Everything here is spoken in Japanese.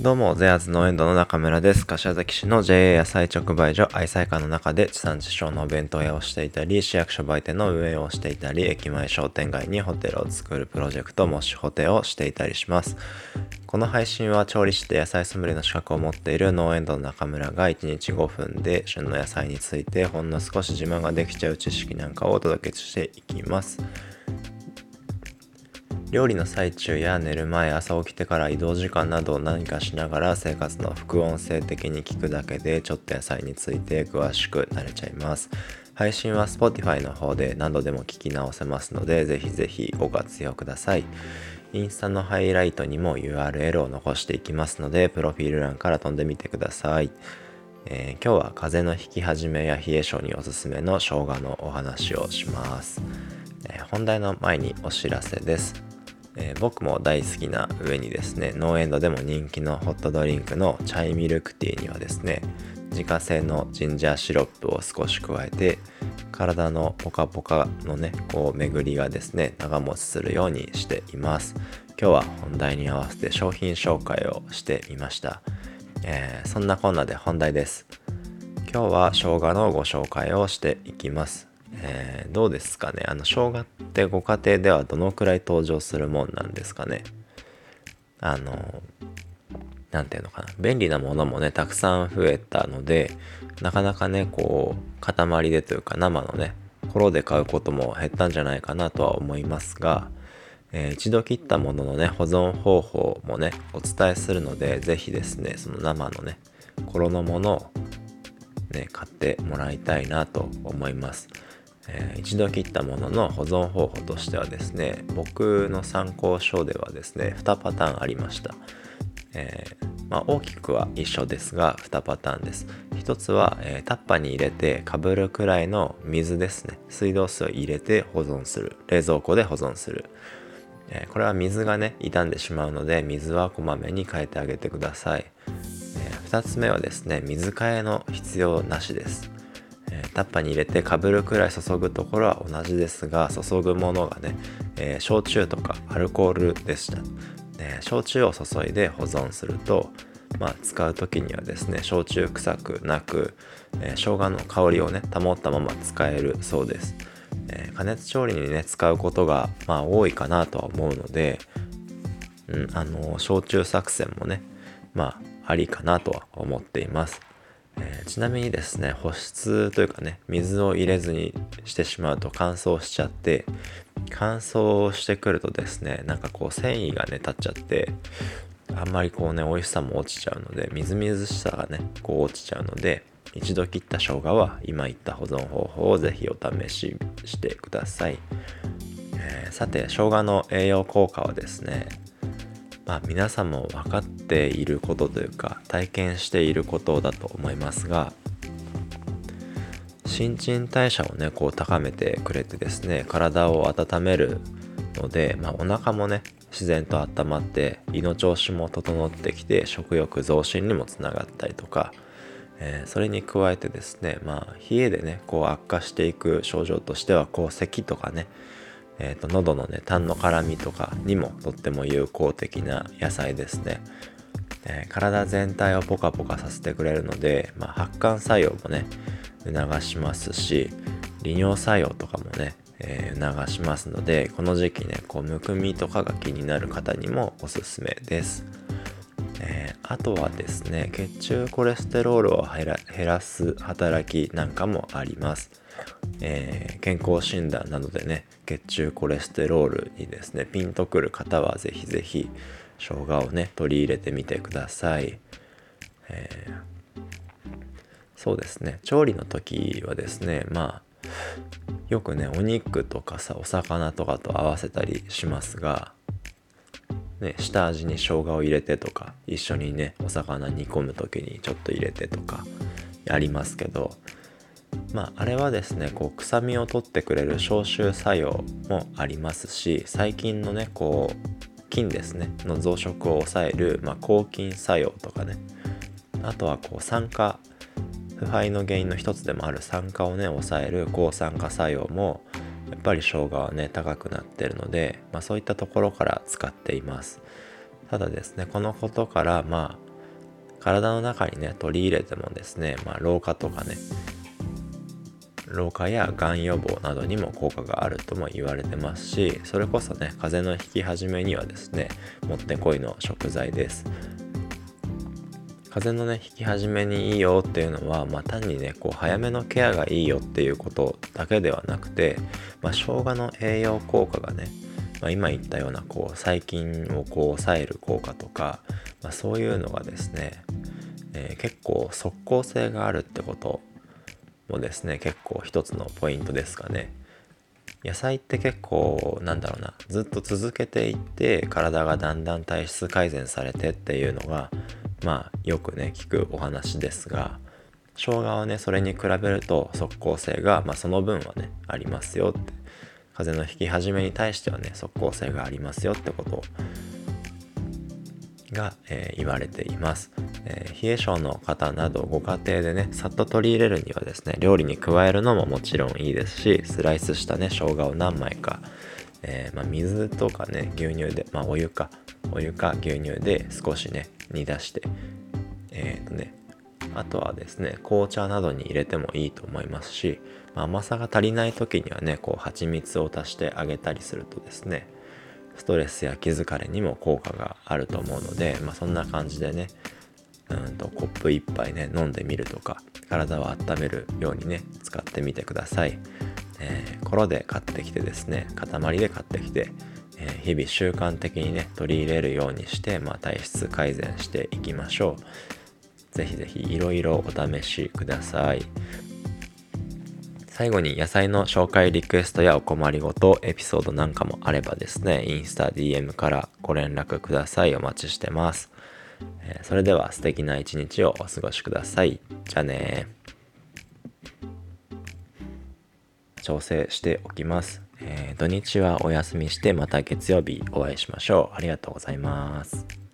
どうも、ゼアーズ農園ドの中村です。柏崎市の JA 野菜直売所愛妻館の中で地産地消のお弁当屋をしていたり、市役所売店の運営をしていたり、駅前商店街にホテルを作るプロジェクト、モッシュホテルをしていたりします。この配信は調理師で野菜ソムリエの資格を持っている農園ドの中村が1日5分で旬の野菜についてほんの少し自慢ができちゃう知識なんかをお届けしていきます。料理の最中や寝る前朝起きてから移動時間など何かしながら生活の副音声的に聞くだけでちょっと野菜について詳しくなれちゃいます配信は Spotify の方で何度でも聞き直せますのでぜひぜひご活用くださいインスタのハイライトにも URL を残していきますのでプロフィール欄から飛んでみてください。えー、今日は風邪のひき始めや冷え性におすすめの生姜のお話をします、本題の前にお知らせです。えー、僕も大好きな上にですね農園ドでも人気のホットドリンクのチャイミルクティーにはですね自家製のジンジャーシロップを少し加えて体のポカポカのねこう巡りがですね長持ちするようにしています。今日は本題に合わせて商品紹介をしてみました、えー、そんなこんなで本題です。今日は生姜のご紹介をしていきます。えー、どうですかね？あの生姜ってご家庭ではどのくらい登場するもんなんですかね？あの何ていうのかな？便利なものもねたくさん増えたのでなかなかねこう塊でというか生のね頃で買うことも減ったんじゃないかなとは思いますが、えー、一度切ったもののね保存方法もねお伝えするので是非ですねその生のね頃のものをね買ってもらいたいなと思います。えー、一度切ったものの保存方法としてはですね僕の参考書ではですね2パターンありました、えー、まあ、大きくは一緒ですが2パターンです。1つは、えー、タッパに入れてかぶるくらいの水ですね。水道水を入れて保存する。冷蔵庫で保存する、えこれは水がね傷んでしまうので水はこまめに変えてあげてください、え2つ目はですね水替えの必要なしです、タッパに入れてかぶるくらい注ぐところは同じですが注ぐものがね、えー、焼酎とかアルコールでした、え焼酎を注いで保存するとまあ、使う時にはですね焼酎臭くなく、えー、生姜の香りをね保ったまま使えるそうです、えー、加熱調理にね使うことがまあ多いかなとは思うので、うん、あの焼酎作戦もねまあありかなとは思っています。えー、ちなみにですね保湿というかね水を入れずにしてしまうと乾燥しちゃって乾燥してくるとですねなんかこう繊維がね立っちゃってあんまりこうね美味しさも落ちちゃうのでみずみずしさがねこう落ちちゃうので一度切った生姜は今言った保存方法をぜひお試ししてください、えー、さて生姜の栄養効果はですねまあ、皆さんも分かっていることというか体験していることだと思いますが新陳代謝をねこう高めてくれてですね体を温めるので、まあ、お腹もね自然と温まって胃の調子も整ってきて食欲増進にもつながったりとか、えー、それに加えてですねまあ冷えでねこう悪化していく症状としてはこう咳とかねえーと、喉のね痰の絡みとかにもとっても有効的な野菜ですね、えー、体全体をポカポカさせてくれるので、まあ、発汗作用もね促しますし利尿作用とかもね、えー、促しますのでこの時期ねこうむくみとかが気になる方にもおすすめです、えー、あとはですね血中コレステロールを減らす働きなんかもあります。えー、健康診断などでね血中コレステロールにですねピンとくる方はぜひぜひ生姜をね取り入れてみてください、えー、そうですね。調理の時はですねまあよくねお肉とかさお魚とかと合わせたりしますがね、下味に生姜を入れてとか一緒にねお魚煮込む時にちょっと入れてとかやりますけどまあ、あれはですねこう臭みを取ってくれる消臭作用もありますし細菌のねこう菌ですねの増殖を抑える、まあ、抗菌作用とかねあとはこう酸化腐敗の原因の一つでもある酸化をね抑える抗酸化作用もやっぱり生姜はね高くなってるので、まあ、そういったところから使っています。ただですねこのことからまあ体の中にね取り入れてもですね、まあ、老化とかね老化やがん予防などにも効果があるとも言われてますしそれこそね風邪の引き始めにはですねもってこいの食材です。風邪のね引き始めにいいよっていうのは、まあ、単にねこう早めのケアがいいよっていうことだけではなくて、まあ、生姜の栄養効果がね、まあ、今言ったようなこう細菌をこう抑える効果とか、まあ、そういうのがですね、えー、結構即効性があるってこともですね結構一つのポイントですかね。野菜って結構なんだろうなずっと続けていって体がだんだん体質改善されてっていうのがまあよくね聞くお話ですが生姜はねそれに比べると即効性が、まあ、その分はねありますよって。風邪の引き始めに対してはね即効性がありますよってことをが、えー、言われています、えー、冷え性の方などご家庭でねさっと取り入れるにはですね料理に加えるのももちろんいいですしスライスしたね生姜を何枚か、えー、まあ、水とかね牛乳でまあお湯かお湯か牛乳で少しね煮出してえっ、とねあとはですね紅茶などに入れてもいいと思いますし、まあ、甘さが足りない時にはねこう蜂蜜を足してあげたりするとですねストレスや気疲れにも効果があると思うので、まあ、そんな感じでねうんとコップ1杯ね飲んでみるとか体を温めるようにね使ってみてください、えー、コロで買ってきてですね塊で買ってきて、えー、日々習慣的にね取り入れるようにして、まあ、体質改善していきましょう。ぜひぜひいろいろお試しください。最後に野菜の紹介リクエストやお困りごと、エピソードなんかもあればですね、インスタ DM からご連絡ください。お待ちしてます。え、それでは素敵な一日をお過ごしください。じゃあね調整しておきます、えー、土日はお休みしてまた月曜日お会いしましょう。ありがとうございます。